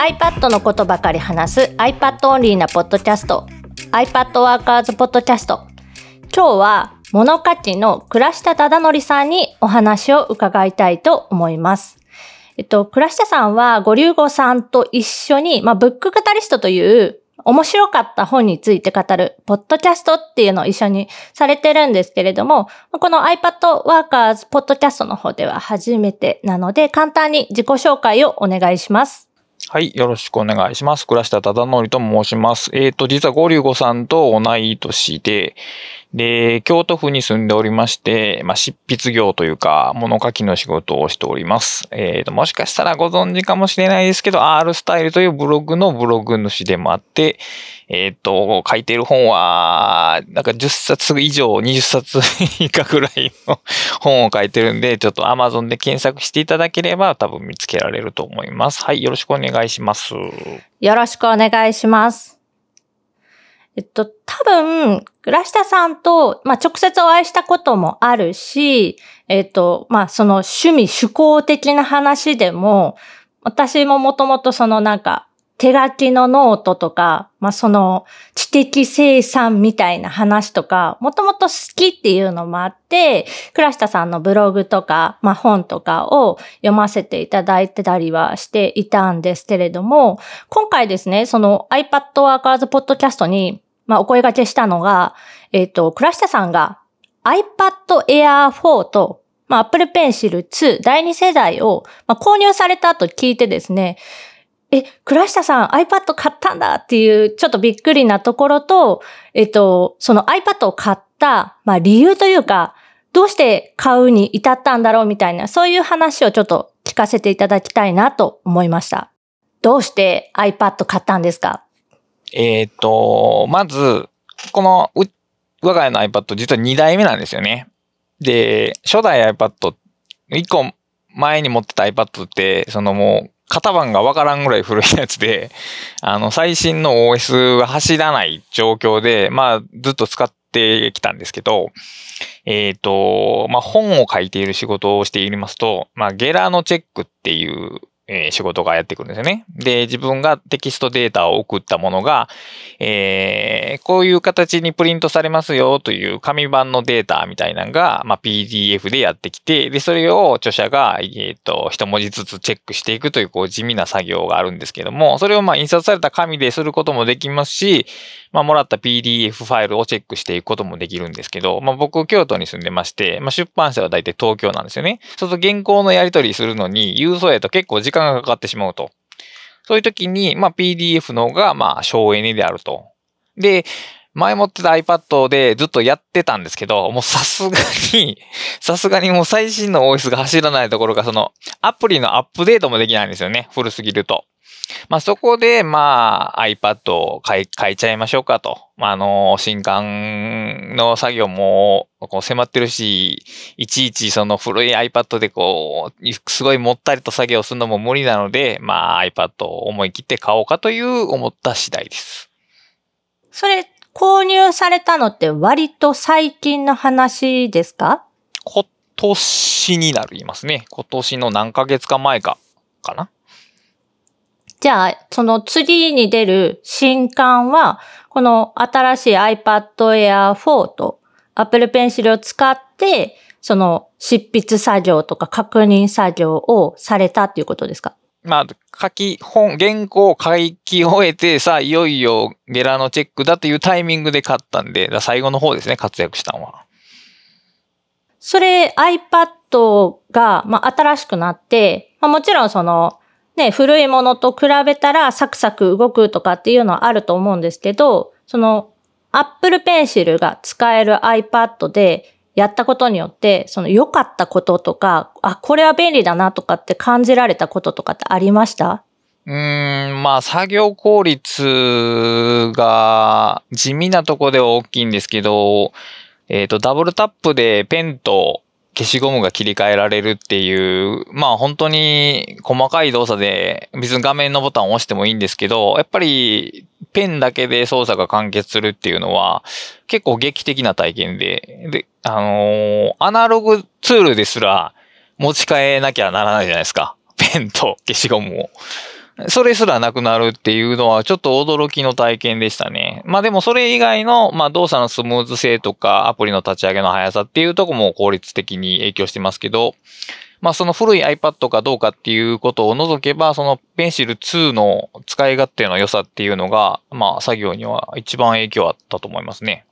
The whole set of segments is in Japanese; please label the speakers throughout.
Speaker 1: iPad のことばかり話す iPad オンリーなポッドキャスト iPad ワーカーズポッドキャスト今日は物価値の倉下忠則さんにお話を伺いたいと思います。えっと、倉下さんは、ご流語さんと一緒に、まあ、ブックカタリストという面白かった本について語る、ポッドキャストっていうのを一緒にされてるんですけれども、この iPad Workers ポッドキャストの方では初めてなので、簡単に自己紹介をお願いします。
Speaker 2: はい。よろしくお願いします。倉下忠則と申します。えっ、ー、と、実は五竜五さんと同い年で、で、京都府に住んでおりまして、まあ、執筆業というか、物書きの仕事をしております。えっ、ー、と、もしかしたらご存知かもしれないですけど、R スタイルというブログのブログ主でもあって、えっ、ー、と、書いてる本は、なんか10冊以上、20冊以下ぐらいの本を書いてるんで、ちょっと Amazon で検索していただければ多分見つけられると思います。はい。よろしくお願いします。
Speaker 1: よろしくお願いします。えっと、多分、倉下さんと、まあ、直接お会いしたこともあるし、えっと、まあ、その趣味、趣向的な話でも、私ももともとそのなんか、手書きのノートとか、まあ、その知的生産みたいな話とか、もともと好きっていうのもあって、倉下さんのブログとか、まあ、本とかを読ませていただいてたりはしていたんですけれども、今回ですね、その iPad Workers Podcast に、まあ、お声掛けしたのが、えっ、ー、と、倉下さんが iPad Air 4と、まあ、Apple Pencil 2第2世代を、まあ、購入されたと聞いてですね、え、倉下さん iPad 買ったんだっていうちょっとびっくりなところと、えっと、その iPad を買った、まあ理由というか、どうして買うに至ったんだろうみたいな、そういう話をちょっと聞かせていただきたいなと思いました。どうして iPad 買ったんですか？
Speaker 2: えっ、と、まず、このう、我が家の iPad 実は2代目なんですよね。で、初代 iPad、1個前に持ってた iPad って、そのもう、型番がわからんぐらい古いやつで、あの、最新の OS は走らない状況で、まあ、ずっと使ってきたんですけど、えっ、ー、と、まあ、本を書いている仕事をしていますと、まあ、ゲラのチェックっていうえー、仕事がやってくるんですよね。で、自分がテキストデータを送ったものが、えー、こういう形にプリントされますよという紙版のデータみたいなのが、まあ、PDF でやってきて、で、それを著者が、えっ、ー、と、一文字ずつチェックしていくという、こう、地味な作業があるんですけども、それをまあ、印刷された紙ですることもできますし、まあ、もらった PDF ファイルをチェックしていくこともできるんですけど、まあ、僕、京都に住んでまして、まあ、出版社は大体東京なんですよね。そうすると原稿のやり取りするのに、郵送やと結構時間がかかってしまうと。そういう時に、まあ、PDF の方が、まあ、省エネであると。で、前持ってた iPad でずっとやってたんですけど、もうさすがに、さすがにもう最新の OS が走らないところが、その、アプリのアップデートもできないんですよね。古すぎると。まあそこで、まあ iPad を買い、買いちゃいましょうかと。まああの、新刊の作業もこう迫ってるし、いちいちその古い iPad でこう、すごいもったりと作業するのも無理なので、まあ iPad を思い切って買おうかという思った次第です。
Speaker 1: それ、購入されたのって割と最近の話ですか？
Speaker 2: 今年になりますね。今年の何ヶ月か前か、かな？
Speaker 1: じゃあ、その次に出る新刊は、この新しい iPad Air 4と Apple Pencil を使って、その執筆作業とか確認作業をされたっていうことですか？
Speaker 2: まあ、書き、本、原稿を書き終えて、さあ、いよいよゲラのチェックだというタイミングで買ったんで、最後の方ですね、活躍したのは。
Speaker 1: それ iPad が、まあ、新しくなって、まあ、もちろんその、ね、古いものと比べたらサクサク動くとかっていうのはあると思うんですけど、その Apple Pencil が使える iPad でやったことによって、その良かったこととか、あ、これは便利だなとかって感じられたこととかってありました？
Speaker 2: うん、まあ、作業効率が地味なとこでは大きいんですけど、えっ、ー、と、ダブルタップでペンと消しゴムが切り替えられるっていう、まあ本当に細かい動作で別に画面のボタンを押してもいいんですけど、やっぱりペンだけで操作が完結するっていうのは結構劇的な体験で、で、あのー、アナログツールですら持ち替えなきゃならないじゃないですか。ペンと消しゴムを。それすらなくなるっていうのはちょっと驚きの体験でしたね。まあでもそれ以外の、まあ動作のスムーズ性とかアプリの立ち上げの速さっていうとこも効率的に影響してますけど、まあその古い iPad かどうかっていうことを除けば、そのペンシル2の使い勝手の良さっていうのが、まあ作業には一番影響あったと思いますね。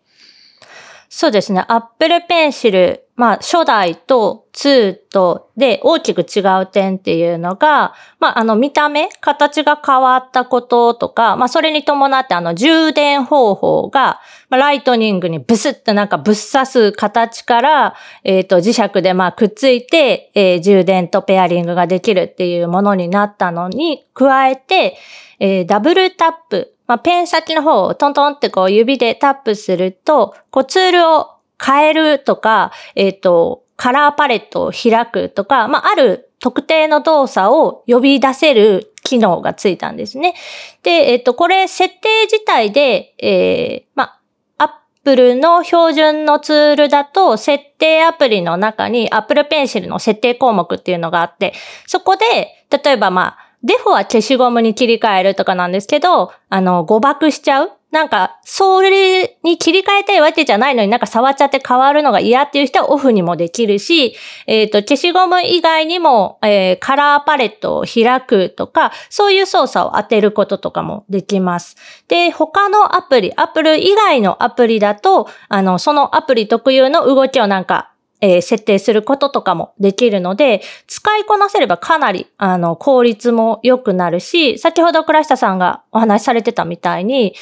Speaker 1: そうですね。Apple Pencil、まあ、初代と2とで大きく違う点っていうのが、まあ、あの、見た目、形が変わったこととか、まあ、それに伴ってあの、充電方法が、まあ、ライトニングにブスってなんかぶっ刺す形から、えっ、ー、と、磁石でまあ、くっついて、えー、充電とペアリングができるっていうものになったのに加えて、えー、ダブルタップ、まあ、ペン先の方をトントンってこう指でタップすると、こうツールを変えるとか、えっ、ー、と、カラーパレットを開くとか、まあ、ある特定の動作を呼び出せる機能がついたんですね。で、えっ、ー、と、これ設定自体で、えー、まあ、アップルの標準のツールだと、設定アプリの中に Apple Pencil の設定項目っていうのがあって、そこで、例えばまあ、デフォは消しゴムに切り替えるとかなんですけど、あの、誤爆しちゃうなんか、それに切り替えたいわけじゃないのになんか触っちゃって変わるのが嫌っていう人はオフにもできるし、えっ、ー、と、消しゴム以外にも、えー、カラーパレットを開くとか、そういう操作を当てることとかもできます。で、他のアプリ、アップリ以外のアプリだと、あの、そのアプリ特有の動きをなんかえー、設定することとかもできるので、使いこなせればかなり、あの、効率も良くなるし、先ほど倉下さんがお話しされてたみたいに、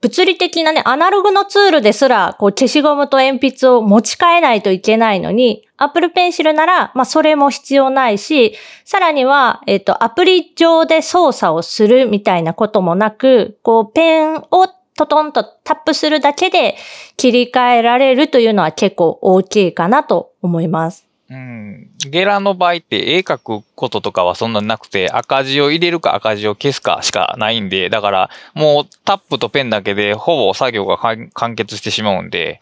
Speaker 1: 物理的なね、アナログのツールですら、こう、消しゴムと鉛筆を持ち替えないといけないのに、Apple Pencil なら、まあ、それも必要ないし、さらには、えっ、と、アプリ上で操作をするみたいなこともなく、こう、ペンをトトンとタップするだけで切り替えられるというのは結構大きいかなと思います。
Speaker 2: うん。ゲラの場合って絵描くこととかはそんななくて赤字を入れるか赤字を消すかしかないんで、だからもうタップとペンだけでほぼ作業が完結してしまうんで、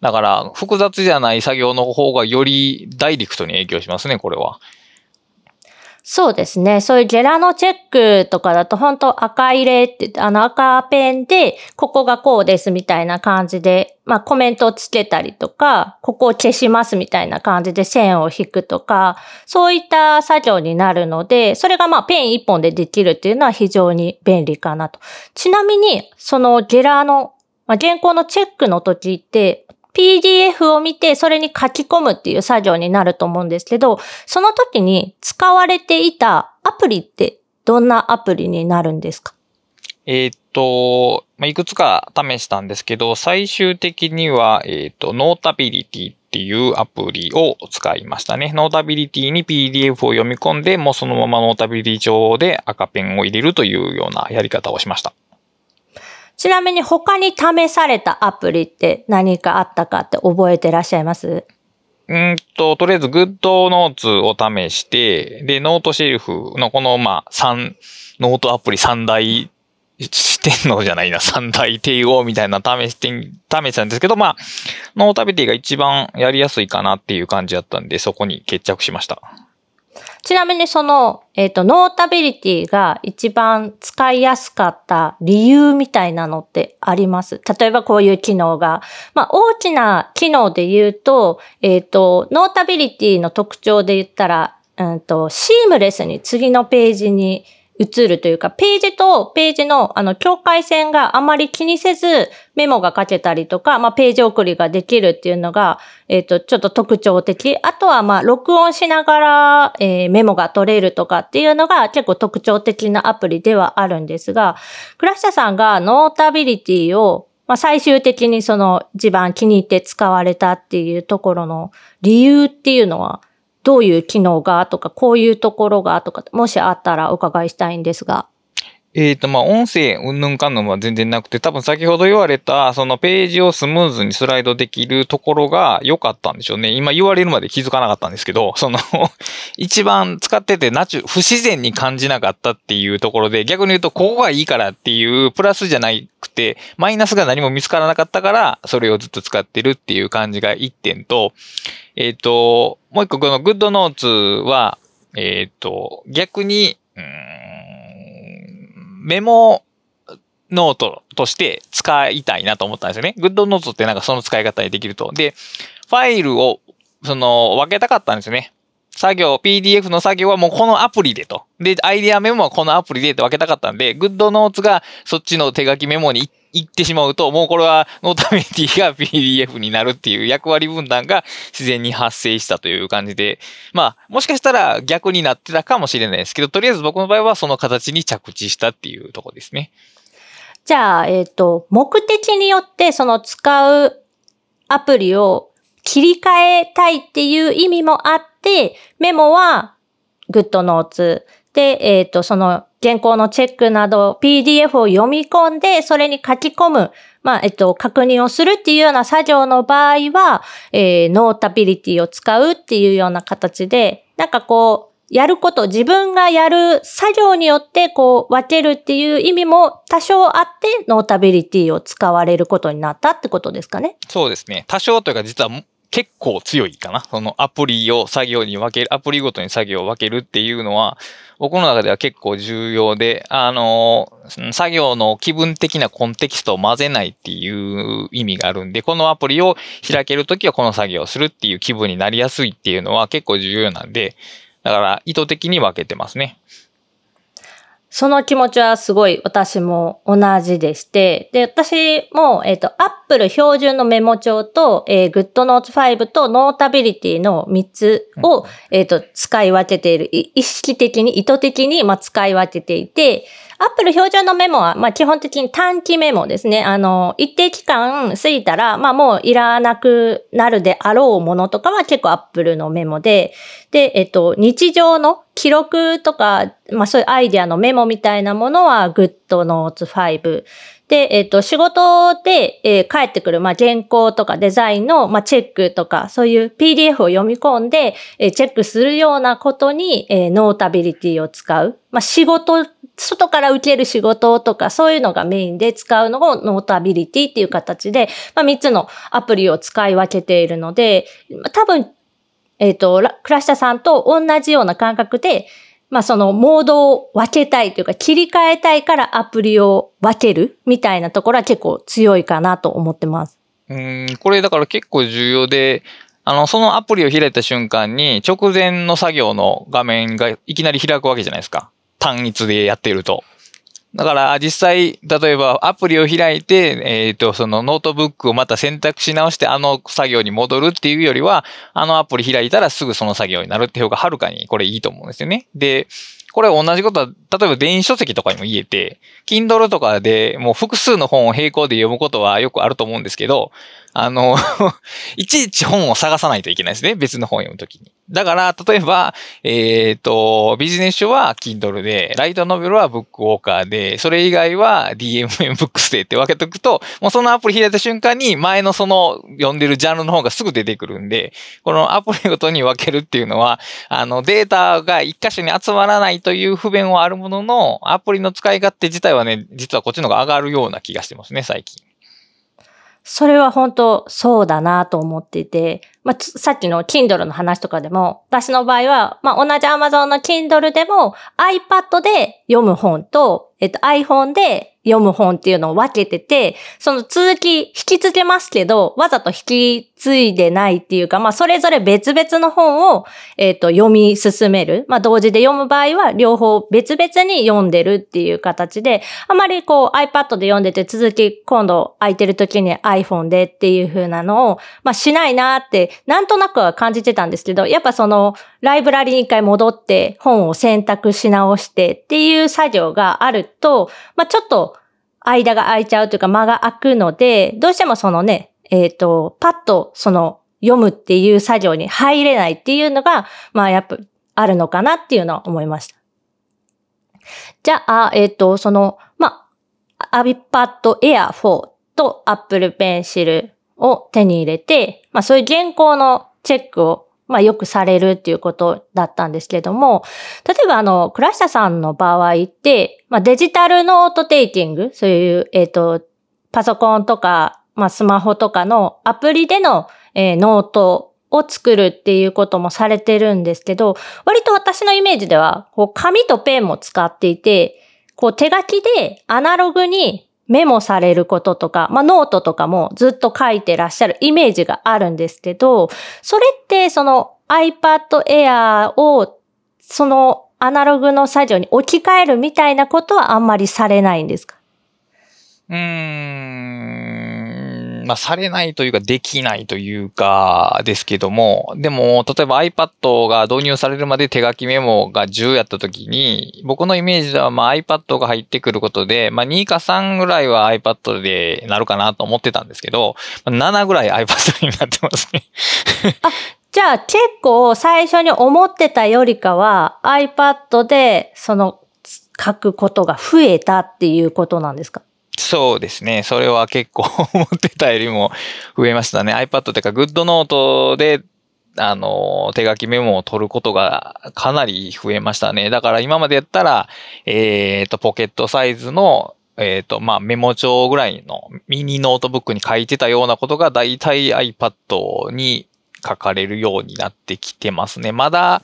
Speaker 2: だから複雑じゃない作業の方がよりダイレクトに影響しますね、これは。
Speaker 1: そうですね。そういうゲラのチェックとかだと本当赤入れって、あの赤ペンで、ここがこうですみたいな感じで、まあコメントをつけたりとか、ここを消しますみたいな感じで線を引くとか、そういった作業になるので、それがまあペン一本でできるっていうのは非常に便利かなと。ちなみに、そのゲラの、まあ、原稿のチェックの時って、PDF を見てそれに書き込むっていう作業になると思うんですけど、その時に使われていたアプリってどんなアプリになるんですか？
Speaker 2: えっ、と、いくつか試したんですけど、最終的には、えっ、ー、と、 Notability っていうアプリを使いましたね。 Notability に PDF を読み込んで、もうそのまま Notability 上で赤ペンを入れるというようなやり方をしました。
Speaker 1: ちなみに他に試されたアプリって何かあったかって覚えてらっしゃいます？
Speaker 2: うんと、とりあえず、 GoodNotes を試して、で、 Noteshelf のこの、まあ、三、ノートアプリ三大四天王じゃないな、三大帝王みたいな試して、試したんですけど、まあ、 Notability が一番やりやすいかなっていう感じだったんで、そこに決着しました。
Speaker 1: ちなみにその、えっ、ー、と、ノータビリティが一番使いやすかった理由みたいなのってあります？例えばこういう機能が。まあ、大きな機能で言うと、えっ、ー、と、ノータビリティの特徴で言ったら、うんと、シームレスに次のページに映るというか、ページとページのあの境界線があまり気にせずメモが書けたりとか、まあページ送りができるっていうのが、えっ、ー、と、ちょっと特徴的。あとはま録音しながら、えー、メモが取れるとかっていうのが結構特徴的なアプリではあるんですが、クラッシャさんがノータビリティをまあ、最終的にその一番気に入って使われたっていうところの理由っていうのはどういう機能がとか、こういうところがとか、もしあったらお伺いしたいんですが。
Speaker 2: えっ、ー、と、まあ、音声、うんぬんかんぬんは全然なくて、多分先ほど言われた、そのページをスムーズにスライドできるところが良かったんでしょうね。今言われるまで気づかなかったんですけど、その 一番使っててナチュ、不自然に感じなかったっていうところで、逆に言うと、ここがいいからっていう、プラスじゃなくて、マイナスが何も見つからなかったから、それをずっと使ってるっていう感じが一点と、えっ、ー、と、もう一個この GoodNotes は、えっ、ー、と、逆に、うんメモノートとして使いたいなと思ったんですよね。 GoodNote ってなんかその使い方にできると。で、ファイルを、その、分けたかったんですよね。作業、PDF の作業はもうこのアプリでと。で、アイデアメモはこのアプリでって分けたかったんで、 GoodNotes がそっちの手書きメモに行ってしまうと、もうこれはノータビリティが PDF になるっていう役割分担が自然に発生したという感じで、まあ、もしかしたら逆になってたかもしれないですけど、とりあえず僕の場合はその形に着地したっていうとこですね。
Speaker 1: じゃあ、えっ、ー、と、目的によってその使うアプリを切り替えたいっていう意味もあって、メモは GoodNotes で、えっ、ー、と、その原稿のチェックなど PDF を読み込んで、それに書き込む、まあ、えっと、確認をするっていうような作業の場合は、えー、 Notability を使うっていうような形で、なんかこう、やること、自分がやる作業によってこう分けるっていう意味も多少あって、 Notability を使われることになったってことですかね。
Speaker 2: そうですね。多少というか実は結構強いかな。そのアプリを作業に分ける、アプリごとに作業を分けるっていうのは、僕の中では結構重要で、あの、作業の気分的なコンテキストを混ぜないっていう意味があるんで、このアプリを開けるときはこの作業をするっていう気分になりやすいっていうのは結構重要なんで、だから意図的に分けてますね。
Speaker 1: その気持ちはすごい私も同じでして、で、私も、えっ、ー、と、Apple 標準のメモ帳と、えー、GoodNotes 5と Notability の3つを、うん、えっ、ー、と、使い分けている。意識的に、意図的に、まあ、使い分けていて、アップル標準のメモは、まあ、基本的に短期メモですね。あの、一定期間過ぎたら、まあ、もういらなくなるであろうものとかは結構アップルのメモで、で、えっと、日常の記録とか、まあ、そういうアイディアのメモみたいなものは GoodNotes 5。で、えっ、と、仕事で、えー、帰ってくる、まあ、原稿とかデザインの、まあ、チェックとか、そういう PDF を読み込んで、えー、チェックするようなことに、えー、 Notability を使う。まあ、仕事、外から受ける仕事とか、そういうのがメインで使うのをノータビリティっていう形で、まあ、3つのアプリを使い分けているので、多分、えっ、と、クラシタさんと同じような感覚で、まあそのモードを分けたいというか切り替えたいからアプリを分けるみたいなところは結構強いかなと思ってます。
Speaker 2: うん、これだから結構重要で、あの、そのアプリを開いた瞬間に直前の作業の画面がいきなり開くわけじゃないですか。単一でやってると。だから実際、例えばアプリを開いて、えっ、ー、と、そのノートブックをまた選択し直してあの作業に戻るっていうよりは、あのアプリ開いたらすぐその作業になるっていう方がはるかにこれいいと思うんですよね。で、これ同じことは、例えば電子書籍とかにも言えて、Kindle とかでもう複数の本を並行で読むことはよくあると思うんですけど、あの いちいち本を探さないといけないですね。別の本を読むときに。だから、例えば、えっ、ー、と、ビジネス書は Kindle で、ライトノベルはブックウォーカーで、それ以外は DMM ブックスでって分けとくと、もうそのアプリ開いた瞬間に前のその読んでるジャンルの方がすぐ出てくるんで、このアプリごとに分けるっていうのは、あの、データが一箇所に集まらないという不便はあるものの、アプリの使い勝手自体はね、実はこっちの方が上がるような気がしてますね、最近。
Speaker 1: それは本当そうだなと思っていて、まあ、さっきの Kindle の話とかでも、私の場合は、まあ、同じ Amazon の Kindle でも iPad で読む本と、えっと、iPhone で読む本っていうのを分けてて、その続き引き継げますけど、わざと引き継いでないっていうか、まあそれぞれ別々の本を、え、ー、と読み進める。まあ同時で読む場合は両方別々に読んでるっていう形で、あまりこう iPad で読んでて続き今度空いてる時に iPhone でっていう風なのを、まあしないなってなんとなくは感じてたんですけど、やっぱそのライブラリに一回戻って本を選択し直してっていう作業があると、まあちょっと間が空いちゃうというか間が空くので、どうしてもそのね、えっ、ー、と、パッとその読むっていう作業に入れないっていうのが、まあやっぱあるのかなっていうのは思いました。じゃあ、えっ、ー、と、その、まあ、iPad Air 4と Apple Pencil を手に入れて、まあそういう原稿のチェックをまあよくされるっていうことだったんですけども、例えばあの、倉下さんの場合って、まあデジタルノートテイキング、そういう、えっ、ー、と、パソコンとか、まあスマホとかのアプリでの、えー、ノートを作るっていうこともされてるんですけど、割と私のイメージでは、こう紙とペンも使っていて、こう手書きでアナログにメモされることとか、まあノートとかもずっと書いてらっしゃるイメージがあるんですけど、それってその iPad Air をそのアナログの作業に置き換えるみたいなことはあんまりされないんですか？
Speaker 2: うーん、まあ、されないというか、できないというか、ですけども、でも、例えば iPad が導入されるまで手書きメモが10やった時に、僕のイメージでは、まあ、iPad が入ってくることで、まあ、2か3ぐらいは iPad でなるかなと思ってたんですけど、7ぐらい iPad になってますね。
Speaker 1: じゃあ結構最初に思ってたよりかは iPad でその書くことが増えたっていうことなんですか？
Speaker 2: そうですね。それは結構 思ってたよりも増えましたね。iPad っていうか GoodNote であの、手書きメモを取ることがかなり増えましたね。だから今までやったら、えっ、ー、と、ポケットサイズの、えっ、ー、と、まあ、メモ帳ぐらいのミニノートブックに書いてたようなことが大体 iPad に書かれるようになってきてますね。まだ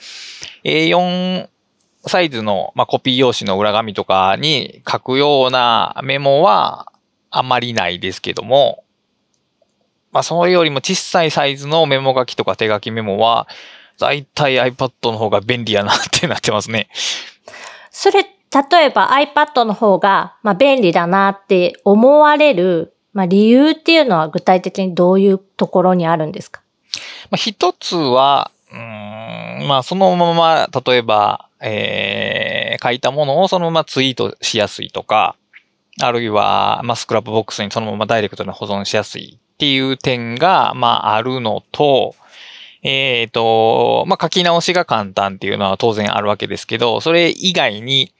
Speaker 2: A4 サイズの、まあ、コピー用紙の裏紙とかに書くようなメモはあまりないですけども、まあ、それよりも小さいサイズのメモ書きとか手書きメモは、だいたい iPad の方が便利やなってなってますね。
Speaker 1: それ、例えば iPad の方が、まあ、便利だなって思われる、まあ、理由っていうのは具体的にどういうところにあるんですか？
Speaker 2: まあ、一つは、うん、まあ、そのまま、例えば、えー、書いたものをそのままツイートしやすいとか、あるいは、まあ、 Scrapbox にそのままダイレクトに保存しやすいっていう点が、まあ、あるのと、えっ、ー、と、まあ、書き直しが簡単っていうのは当然あるわけですけど、それ以外に、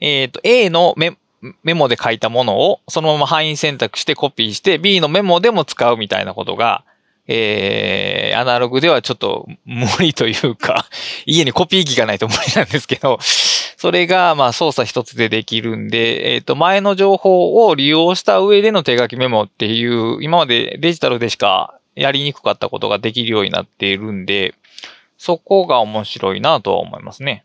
Speaker 2: えっ、ー、と、A のメメモで書いたものをそのまま範囲選択してコピーして B のメモでも使うみたいなことが、えー、アナログではちょっと無理というか、家にコピー機がないと無理なんですけど、それが、まあ、操作一つでできるんで、えっ、ー、と、前の情報を利用した上での手書きメモっていう、今までデジタルでしかやりにくかったことができるようになっているんで、そこが面白いなとは思いますね。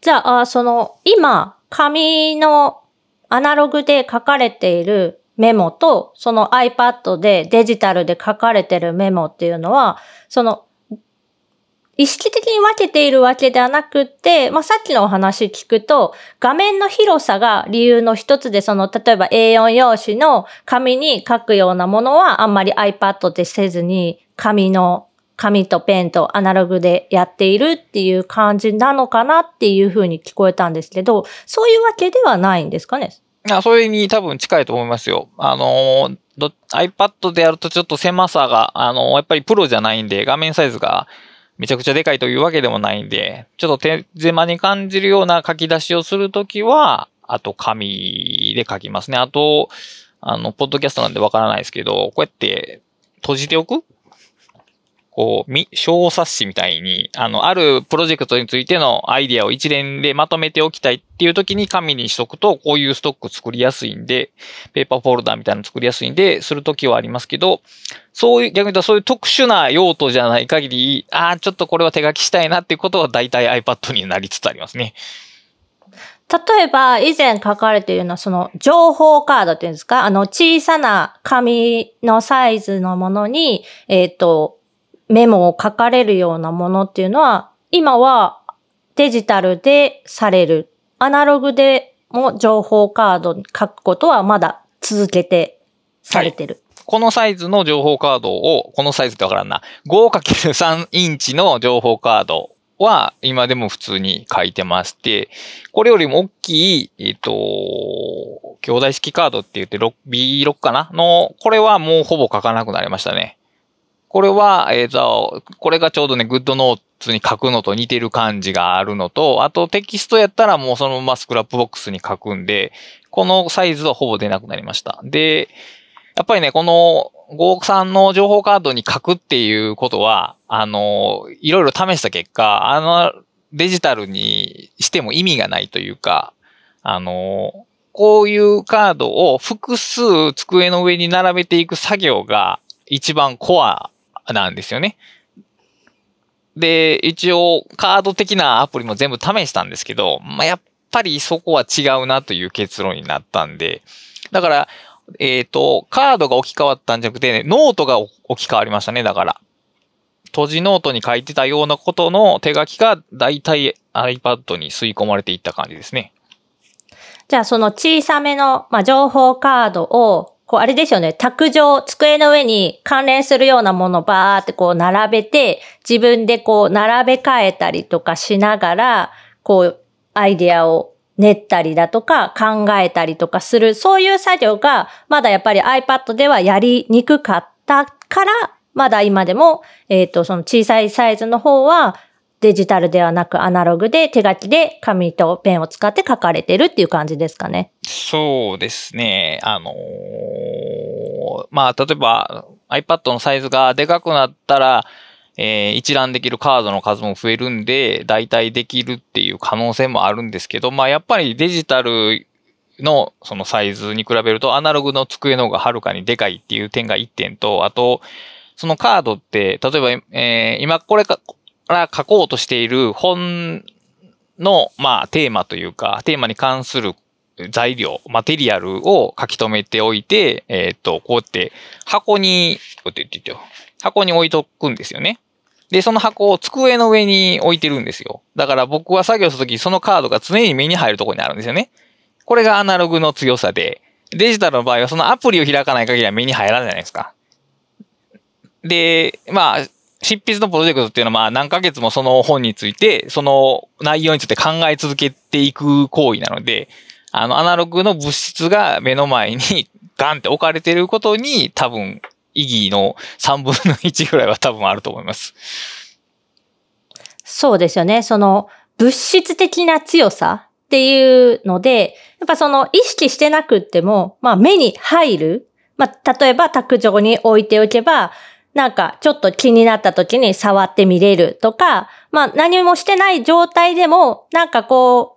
Speaker 1: じゃあ、その、今、紙のアナログで書かれているメモと、その iPad でデジタルで書かれてるメモっていうのは、その、意識的に分けているわけではなくって、まあ、さっきのお話聞くと、画面の広さが理由の一つで、その、例えば A4 用紙の紙に書くようなものはあんまり iPad でせずに、紙の、紙とペンとアナログでやっているっていう感じなのかなっていうふうに聞こえたんですけど、そういうわけではないんですかね？
Speaker 2: あそれに多分近いと思いますよ。あの、iPad でやるとちょっと狭さが、あの、やっぱりプロじゃないんで、画面サイズがめちゃくちゃでかいというわけでもないんで、ちょっと手狭に感じるような書き出しをするときは、あと紙で書きますね。あと、あの、ポッドキャストなんでわからないですけど、こうやって閉じておくこう、み、小冊子みたいに、あの、あるプロジェクトについてのアイディアを一連でまとめておきたいっていう時に紙にしとくと、こういうストック作りやすいんで、ペーパーフォルダーみたいなの作りやすいんで、するときはありますけど、そういう、逆に言うとそういう特殊な用途じゃない限り、ああ、ちょっとこれは手書きしたいなっていうことは大体 iPad になりつつありますね。
Speaker 1: 例えば、以前書かれているのは、その、情報カードっていうんですか？あの、小さな紙のサイズのものに、えっ、ー、と、メモを書かれるようなものっていうのは、今はデジタルでされる。アナログでも情報カードに書くことはまだ続けてされてる。はい
Speaker 2: このサイズの情報カードを、このサイズってわからんな。5×3 インチの情報カードは今でも普通に書いてまして、これよりも大きい、えっ、ー、と、京大式カードって言って B6 かなの、これはもうほぼ書かなくなりましたね。これは、えっ、ー、と、これがちょうどね、 GoodNotes に書くのと似てる感じがあるのと、あとテキストやったらもうそのまま Scrapbox に書くんで、このサイズはほぼ出なくなりました。で、やっぱりね、この53の情報カードに書くっていうことは、あの、いろいろ試した結果、あの、デジタルにしても意味がないというか、あの、こういうカードを複数机の上に並べていく作業が一番コアなんですよね。で、一応カード的なアプリも全部試したんですけど、まあ、やっぱりそこは違うなという結論になったんで、だから、えっ、ー、と、カードが置き換わったんじゃなくて、ね、ノートが置き換わりましたね、だから。閉じノートに書いてたようなことの手書きが大体 iPad に吸い込まれていった感じですね。
Speaker 1: じゃあその小さめの、まあ、情報カードを、こうあれですよね、卓上、机の上に関連するようなものをバーってこう並べて、自分でこう並べ替えたりとかしながら、こうアイディアを練ったりだとか考えたりとかする、そういう作業がまだやっぱり iPad ではやりにくかったから、まだ今でも、えっ、ー、と、その小さいサイズの方はデジタルではなくアナログで手書きで紙とペンを使って書かれてるっていう感じですかね。
Speaker 2: そうですね。あのー、まあ、例えば iPad のサイズがでかくなったら、えー、一覧できるカードの数も増えるんで、代替できるっていう可能性もあるんですけど、まあやっぱりデジタルのそのサイズに比べるとアナログの机の方がはるかにでかいっていう点が1点と、あと、そのカードって、例えば、えー、今これから書こうとしている本の、まあ、テーマというか、テーマに関する材料、マテリアルを書き留めておいて、えっ、と、こうやって箱に、こうやって言ってよ。箱に置いとくんですよね。で、その箱を机の上に置いてるんですよ。だから僕は作業するとき、そのカードが常に目に入るところにあるんですよね。これがアナログの強さで、デジタルの場合はそのアプリを開かない限りは目に入らないじゃないですか。で、まあ、執筆のプロジェクトっていうのはまあ何ヶ月もその本について、その内容について考え続けていく行為なので、あの、アナログの物質が目の前にガンって置かれていることに多分意義の3分の1ぐらいは多分あると思います。
Speaker 1: そうですよね。その物質的な強さっていうので、やっぱその意識してなくっても、まあ目に入る。まあ例えば卓上に置いておけば、なんかちょっと気になった時に触ってみれるとか、まあ何もしてない状態でも、なんかこう、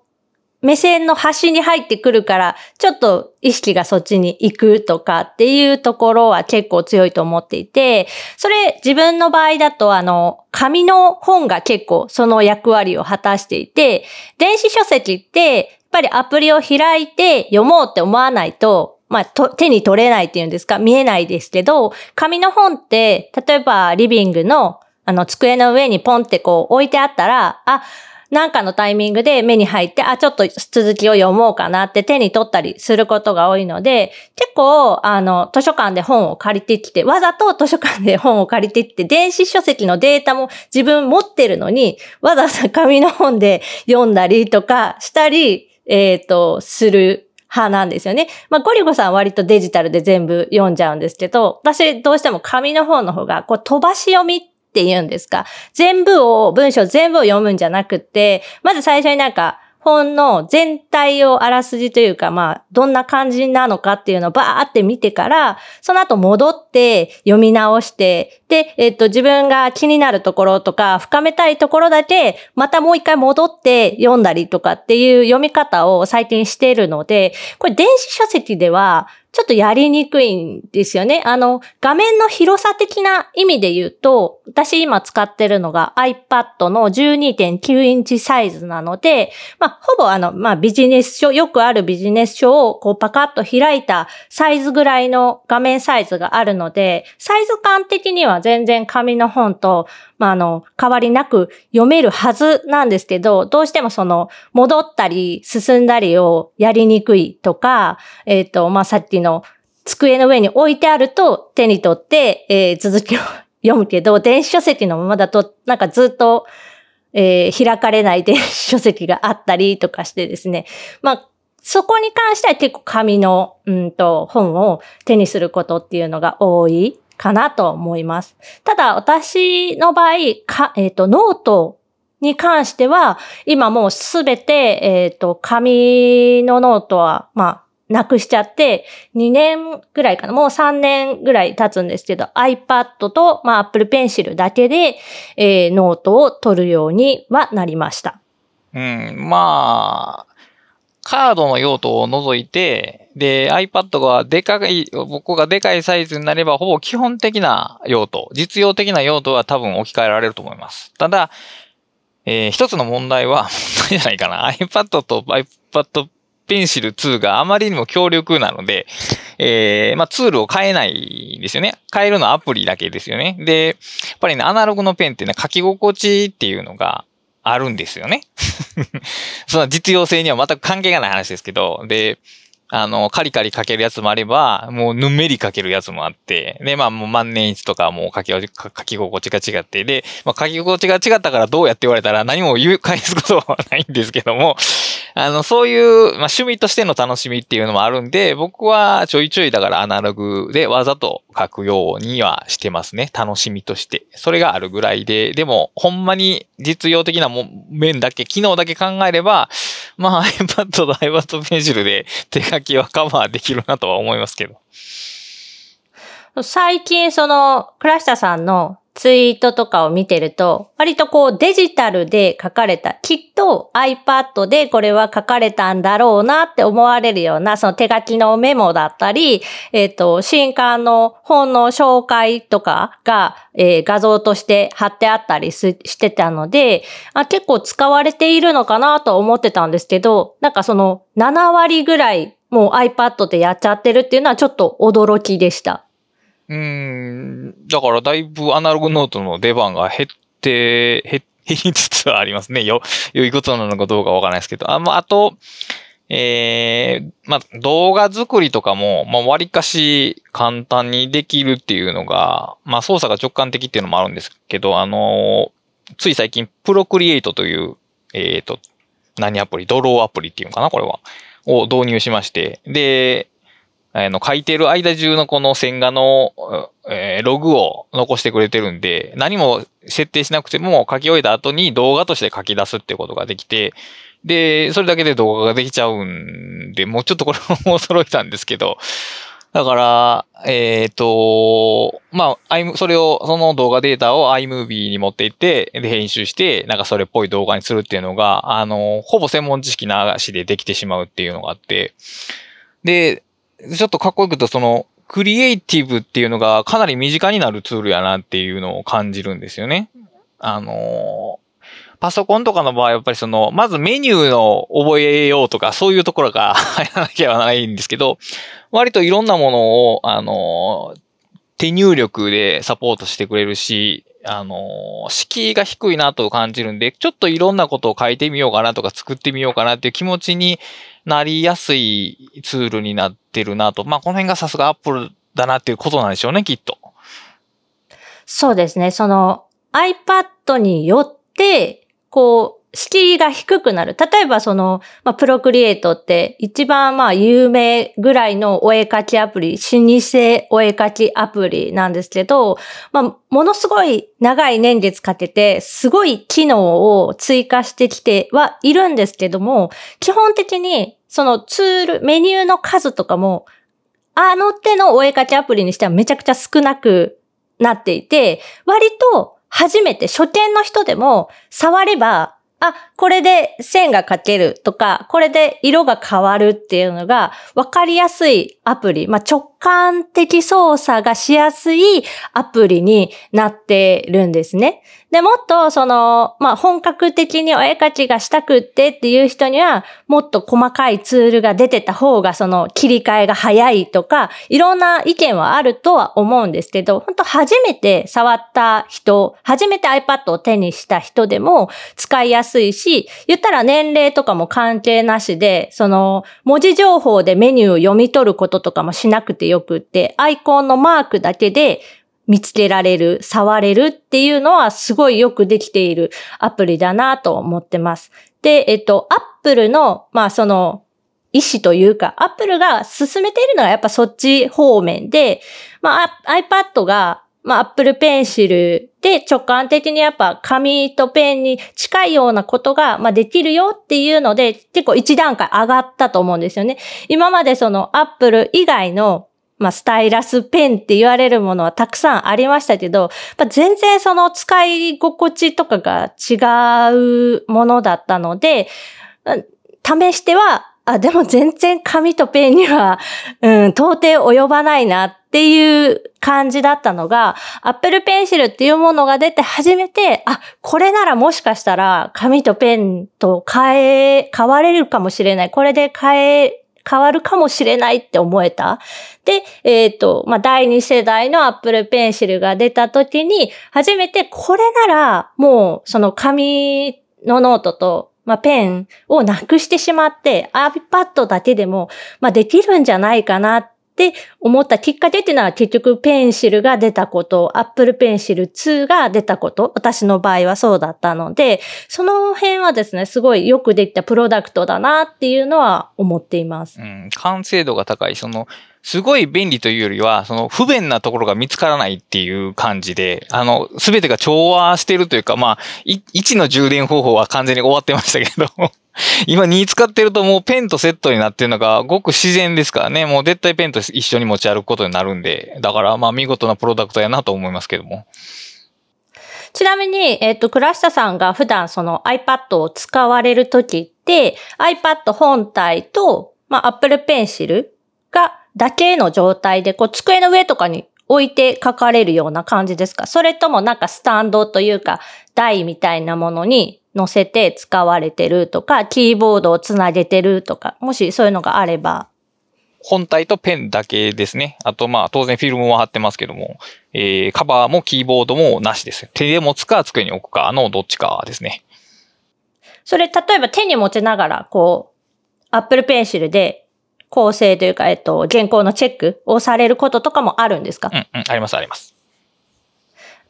Speaker 1: 目線の端に入ってくるから、ちょっと意識がそっちに行くとかっていうところは結構強いと思っていて、それ自分の場合だとあの、紙の本が結構その役割を果たしていて、電子書籍ってやっぱりアプリを開いて読もうって思わないと、まあ、手に取れないっていうんですか？見えないですけど、紙の本って、例えばリビングのあの机の上にポンってこう置いてあったら、あ、なんかのタイミングで目に入って、あ、ちょっと続きを読もうかなって手に取ったりすることが多いので、結構、あの、図書館で本を借りてきて、わざと図書館で本を借りてきて、電子書籍のデータも自分持ってるのに、わざわざ紙の本で読んだりとかしたり、えっ、ー、と、する派なんですよね。まあ、ゴリゴさんは割とデジタルで全部読んじゃうんですけど、私どうしても紙の方の方が、こう飛ばし読みって言うんですか。全部を、文章全部を読むんじゃなくて、まず最初になんか、本の全体をあらすじというか、まあ、どんな感じなのかっていうのをバーって見てから、その後戻って読み直して、で、えっと、自分が気になるところとか、深めたいところだけ、またもう一回戻って読んだりとかっていう読み方を最近しているので、これ電子書籍では、ちょっとやりにくいんですよね。あの、画面の広さ的な意味で言うと、私今使ってるのが iPad の12.9インチサイズなので、まあ、ほぼあの、まあ、ビジネス書、よくあるビジネス書をこうパカッと開いたサイズぐらいの画面サイズがあるので、サイズ感的には全然紙の本と、まあ、あの、変わりなく読めるはずなんですけど、どうしてもその、戻ったり進んだりをやりにくいとか、えっ、ー、と、まあ、さっきの机の上に置いてあると手に取って、えー、続きを読むけど、電子書籍のままだと、なんかずっと、えー、開かれない電子書籍があったりとかしてですね。まあ、そこに関しては結構紙の、うんと、本を手にすることっていうのが多いかなと思います。ただ、私の場合、かえっ、ー、と、ノートに関しては、今もうすべて、えっ、ー、と、紙のノートは、まあ、なくしちゃって、2年ぐらいかな、もう3年ぐらい経つんですけど、iPad と、まあ、Apple Pencil だけで、えー、ノートを取るようにはなりました。
Speaker 2: うん、まあ、カードの用途を除いて、で、iPad がでかい、僕がでかいサイズになれば、ほぼ基本的な用途、実用的な用途は多分置き換えられると思います。ただ、えー、一つの問題は、問題じゃないかな。iPad と iPad Pencil 2があまりにも強力なので、えー、まあ、ツールを変えないんですよね。変えるのはアプリだけですよね。で、やっぱりね、アナログのペンってね、書き心地っていうのがあるんですよね。その実用性には全く関係がない話ですけど、で、あの、カリカリかけるやつもあれば、もうぬめりかけるやつもあって、で、まあもう万年筆とかもう書き、書き心地が違って、で、まあ書き心地が違ったからどうやって言われたら何も言う、返すことはないんですけども、あの、そういう、まあ趣味としての楽しみっていうのもあるんで、僕はちょいちょいだからアナログでわざと書くようにはしてますね。楽しみとして。それがあるぐらいで、でも、ほんまに実用的なも面だけ、機能だけ考えれば、まあ iPad と iPad Pencil で 手書きはカバーできるなとは思いますけど。
Speaker 1: 最近その、倉下さんのツイートとかを見てると、割とこうデジタルで書かれた、きっと iPad でこれは書かれたんだろうなって思われるような、その手書きのメモだったり、えっ、ー、と、新刊の本の紹介とかが、えー、画像として貼ってあったりしてたのであ、結構使われているのかなと思ってたんですけど、なんかその7割ぐらいもう iPad でやっちゃってるっていうのはちょっと驚きでした。
Speaker 2: うん、だからだいぶアナログノートの出番が減って、減りつつありますね。よ、良いことなのかどうかわからないですけど。あ、まあ、あと、えー、まあ、動画作りとかも、まあ、割かし簡単にできるっていうのが、まあ、操作が直感的っていうのもあるんですけど、あのー、つい最近、プロクリエイトという、えっ、ー、と、何アプリ？ドローアプリっていうのかな？これは。を導入しまして。で、あの、書いてる間中のこの線画の、えー、ログを残してくれてるんで、何も設定しなくても書き終えた後に動画として書き出すってことができて、で、それだけで動画ができちゃうんで、もうちょっとこれも驚いたんですけど、だから、えっ、ー、と、まあ、それを、その動画データを iMovie に持っていって、で、編集して、なんかそれっぽい動画にするっていうのが、あの、ほぼ専門知識なしでできてしまうっていうのがあって、で、ちょっとかっこよくと、その、クリエイティブっていうのがかなり身近になるツールやなっていうのを感じるんですよね。あのパソコンとかの場合、やっぱりその、まずメニューの覚えようとか、そういうところが 入らなきゃないんですけど、割といろんなものを、あの、手入力でサポートしてくれるし、あの、敷居が低いなと感じるんで、ちょっといろんなことを書いてみようかなとか作ってみようかなっていう気持ちになりやすいツールになってるなと。まあ、この辺がさすがアップルだなっていうことなんでしょうね、きっと。
Speaker 1: そうですね。その iPad によって、こう、敷居が低くなる。例えばその、まあ、プロクリエイトって一番まあ有名ぐらいのお絵描きアプリ、老舗お絵描きアプリなんですけど、まあ、ものすごい長い年月かけて、すごい機能を追加してきてはいるんですけども、基本的にそのツール、メニューの数とかも、あの手のお絵描きアプリにしてはめちゃくちゃ少なくなっていて、割と初めて初見の人でも触ればあ、これで線が描けるとか、これで色が変わるっていうのが分かりやすいアプリ、まあ、直感的操作がしやすいアプリになってるんですね。で、もっとその、まあ、本格的にお絵描きがしたくってっていう人には、もっと細かいツールが出てた方がその切り替えが早いとか、いろんな意見はあるとは思うんですけど、本当初めて触った人、初めて iPad を手にした人でも使いやすいし、言ったら年齢とかも関係なしで、その文字情報でメニューを読み取ることとかもしなくてよくって、アイコンのマークだけで見つけられる、触れるっていうのはすごいよくできているアプリだなと思ってます。で、えっと、アップルの、まあその、意思というか、アップルが進めているのはやっぱそっち方面で、まあ iPad が、まあ Apple Pencil で直感的にやっぱ紙とペンに近いようなことが、まあ、できるよっていうので、結構一段階上がったと思うんですよね。今までその Apple 以外のまあ、スタイラスペンって言われるものはたくさんありましたけど、全然その使い心地とかが違うものだったので、試してはあ、でも全然紙とペンには、うん、到底及ばないなっていう感じだったのが、Apple Pencil っていうものが出て初めて、あ、これならもしかしたら紙とペンと変え、変われるかもしれない。これで変え、変わるかもしれないって思えた。で、えっ、と、まあ、第2世代の Apple Pencil が出た時に、初めてこれなら、もう、その紙のノートとまあ、ペンをなくしてしまって、iPad だけでも、まあ、できるんじゃないかなっって思ったきっかけっていうのは結局ペンシルが出たこと、Apple Pencil 2が出たこと、私の場合はそうだったので、その辺はですね、すごいよくできたプロダクトだなっていうのは思っています。
Speaker 2: うん、完成度が高い、その、すごい便利というよりは、その不便なところが見つからないっていう感じで、あの、すべてが調和してるというか、まあ、1の充電方法は完全に終わってましたけど、今2使ってるともうペンとセットになってるのがごく自然ですからね。もう絶対ペンと一緒に持ち歩くことになるんで、だからまあ見事なプロダクトやなと思いますけども。
Speaker 1: ちなみに、えっ、ー、と、倉下さんが普段その iPad を使われるときって、iPad 本体と、まあ、Apple Pencil がだけの状態で、こう、机の上とかに置いて書かれるような感じですか？それともなんかスタンドというか、台みたいなものに載せて使われてるとか、キーボードをつなげてるとか、もしそういうのがあれば。
Speaker 2: 本体とペンだけですね。あと、まあ、当然フィルムも貼ってますけども、えー、カバーもキーボードもなしです。手で持つか机に置くかのどっちかですね。
Speaker 1: それ、例えば手に持ちながら、こう、Apple Pencil で構成というか、えっと、原稿のチェックをされることとかもあるんですか？
Speaker 2: うん、うん、あります、あります。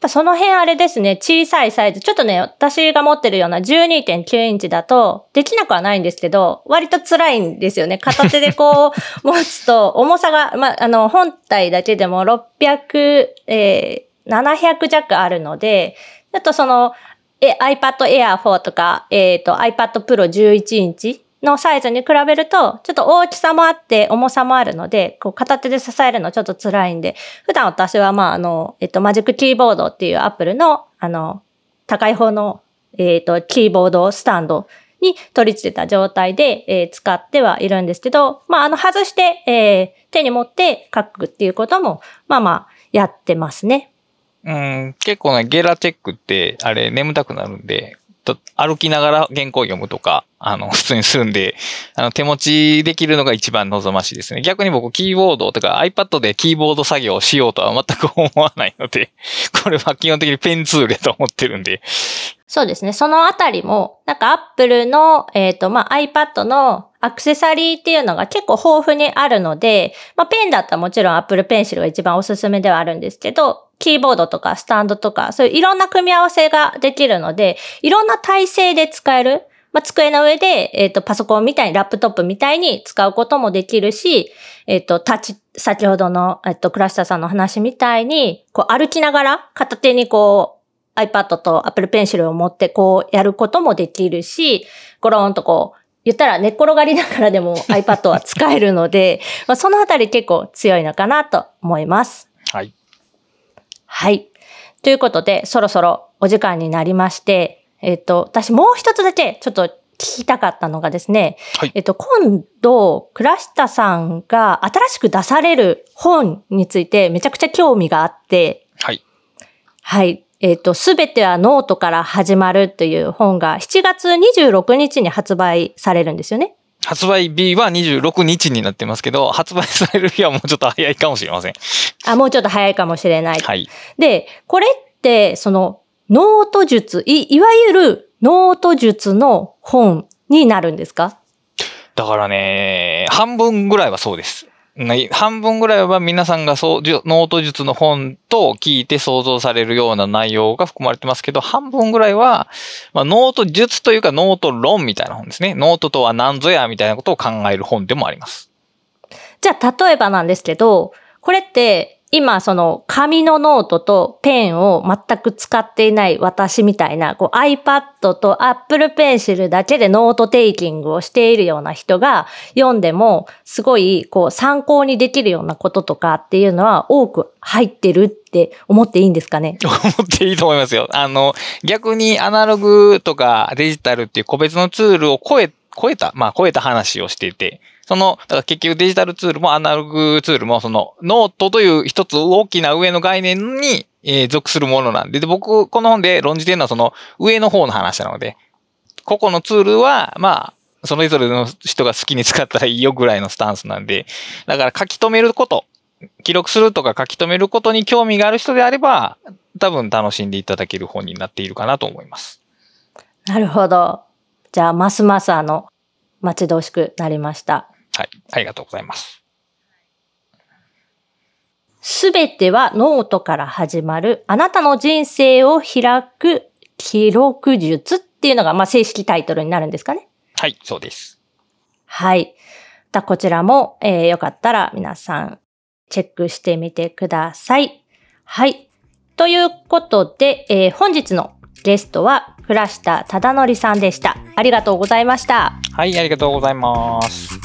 Speaker 1: その辺あれですね、小さいサイズ。ちょっとね、私が持ってるような12.9インチだと、できなくはないんですけど、割と辛いんですよね。片手でこう、持つと、重さが、まあ、あの、本体だけでも600、えー、700弱あるので、あとその、え、iPad Air 4とか、えっ、ー、と、iPad Pro 11インチのサイズに比べると、ちょっと大きさもあって重さもあるので、こう片手で支えるのちょっと辛いんで、普段私はまああの、えっと、マジックキーボードっていうアップルの、あの、高い方の、えっと、キーボードスタンドに取り付けた状態で、えー、使ってはいるんですけど、まああの、外して、えー、手に持って書くっていうことも、まあまあ、やってますね。
Speaker 2: うん、結構ね、ゲラチェックって、あれ、眠たくなるんで、と歩きながら原稿読むとか、あの、普通にするんで、あの、手持ちできるのが一番望ましいですね。逆に僕、キーボードとか iPad でキーボード作業をしようとは全く思わないので、これは基本的にペンツールだと思ってるんで。
Speaker 1: そうですね。そのあたりも、なんか Apple の、えっ、ー、と、まあ、iPad のアクセサリーっていうのが結構豊富にあるので、まあ、ペンだったらもちろん Apple Pencil が一番おすすめではあるんですけど、キーボードとかスタンドとか、そういういろんな組み合わせができるので、いろんな体勢で使える。まあ、机の上で、えっ、ー、と、パソコンみたいに、ラップトップみたいに使うこともできるし、えっ、ー、と、タッチ、先ほどの、えっ、ー、と、クラスターさんの話みたいに、こう、歩きながら、片手にこう、iPad と Apple Pencil を持ってこうやることもできるし、ゴローンとこう、言ったら寝っ転がりながらでも iPad は使えるので、まあ、そのあたり結構強いのかなと思います。
Speaker 2: はい。
Speaker 1: はい。ということで、そろそろお時間になりまして、えっ、と、私もう一つだけちょっと聞きたかったのがですね、はい、えっと、今度、倉下さんが新しく出される本についてめちゃくちゃ興味があって、
Speaker 2: はい。
Speaker 1: はい。えっ、と、すべてはノートから始まるという本が7月26日に発売されるんですよね。
Speaker 2: 発売日は26日になってますけど、発売される日はもうちょっと早いかもしれません。
Speaker 1: あ、もうちょっと早いかもしれない。
Speaker 2: はい。
Speaker 1: で、これって、その、ノート術、い、いわゆるノート術の本になるんですか？
Speaker 2: だからね、半分ぐらいはそうです。半分ぐらいは皆さんがそう、ノート術の本と聞いて想像されるような内容が含まれてますけど、半分ぐらいは、まあ、ノート術というかノート論みたいな本ですね。ノートとは何ぞやみたいなことを考える本でもあります。
Speaker 1: じゃあ、例えばなんですけど、これって、今、その紙のノートとペンを全く使っていない私みたいな、こう iPad と Apple Pencil だけでノートテイキングをしているような人が読んでも、すごいこう参考にできるようなこととかっていうのは多く入ってるって思っていいんですかね？
Speaker 2: 思っていいと思いますよ。あの、逆にアナログとかデジタルっていう個別のツールを超え超えた、まあ超えた話をしていて、その、だから結局デジタルツールもアナログツールも、そのノートという一つ大きな上の概念に、えー、属するものなんで、で、僕、この本で論じてるのはその上の方の話なので、個々のツールは、まあ、それぞれの人が好きに使ったらいいよぐらいのスタンスなんで、だから書き留めること、記録するとか書き留めることに興味がある人であれば、多分楽しんでいただける本になっているかなと思います。
Speaker 1: なるほど。じゃあ、ますますあの、待ち遠しくなりました。
Speaker 2: はい。ありがとうございます。
Speaker 1: すべてはノートから始まるあなたの人生を開く記録術っていうのが、まあ、正式タイトルになるんですかね。
Speaker 2: はい、そうです。
Speaker 1: はい。だこちらも、えー、よかったら皆さんチェックしてみてください。はい。ということで、えー、本日のゲストは倉下忠則さんでした。ありがとうございました。
Speaker 2: はい、ありがとうございます。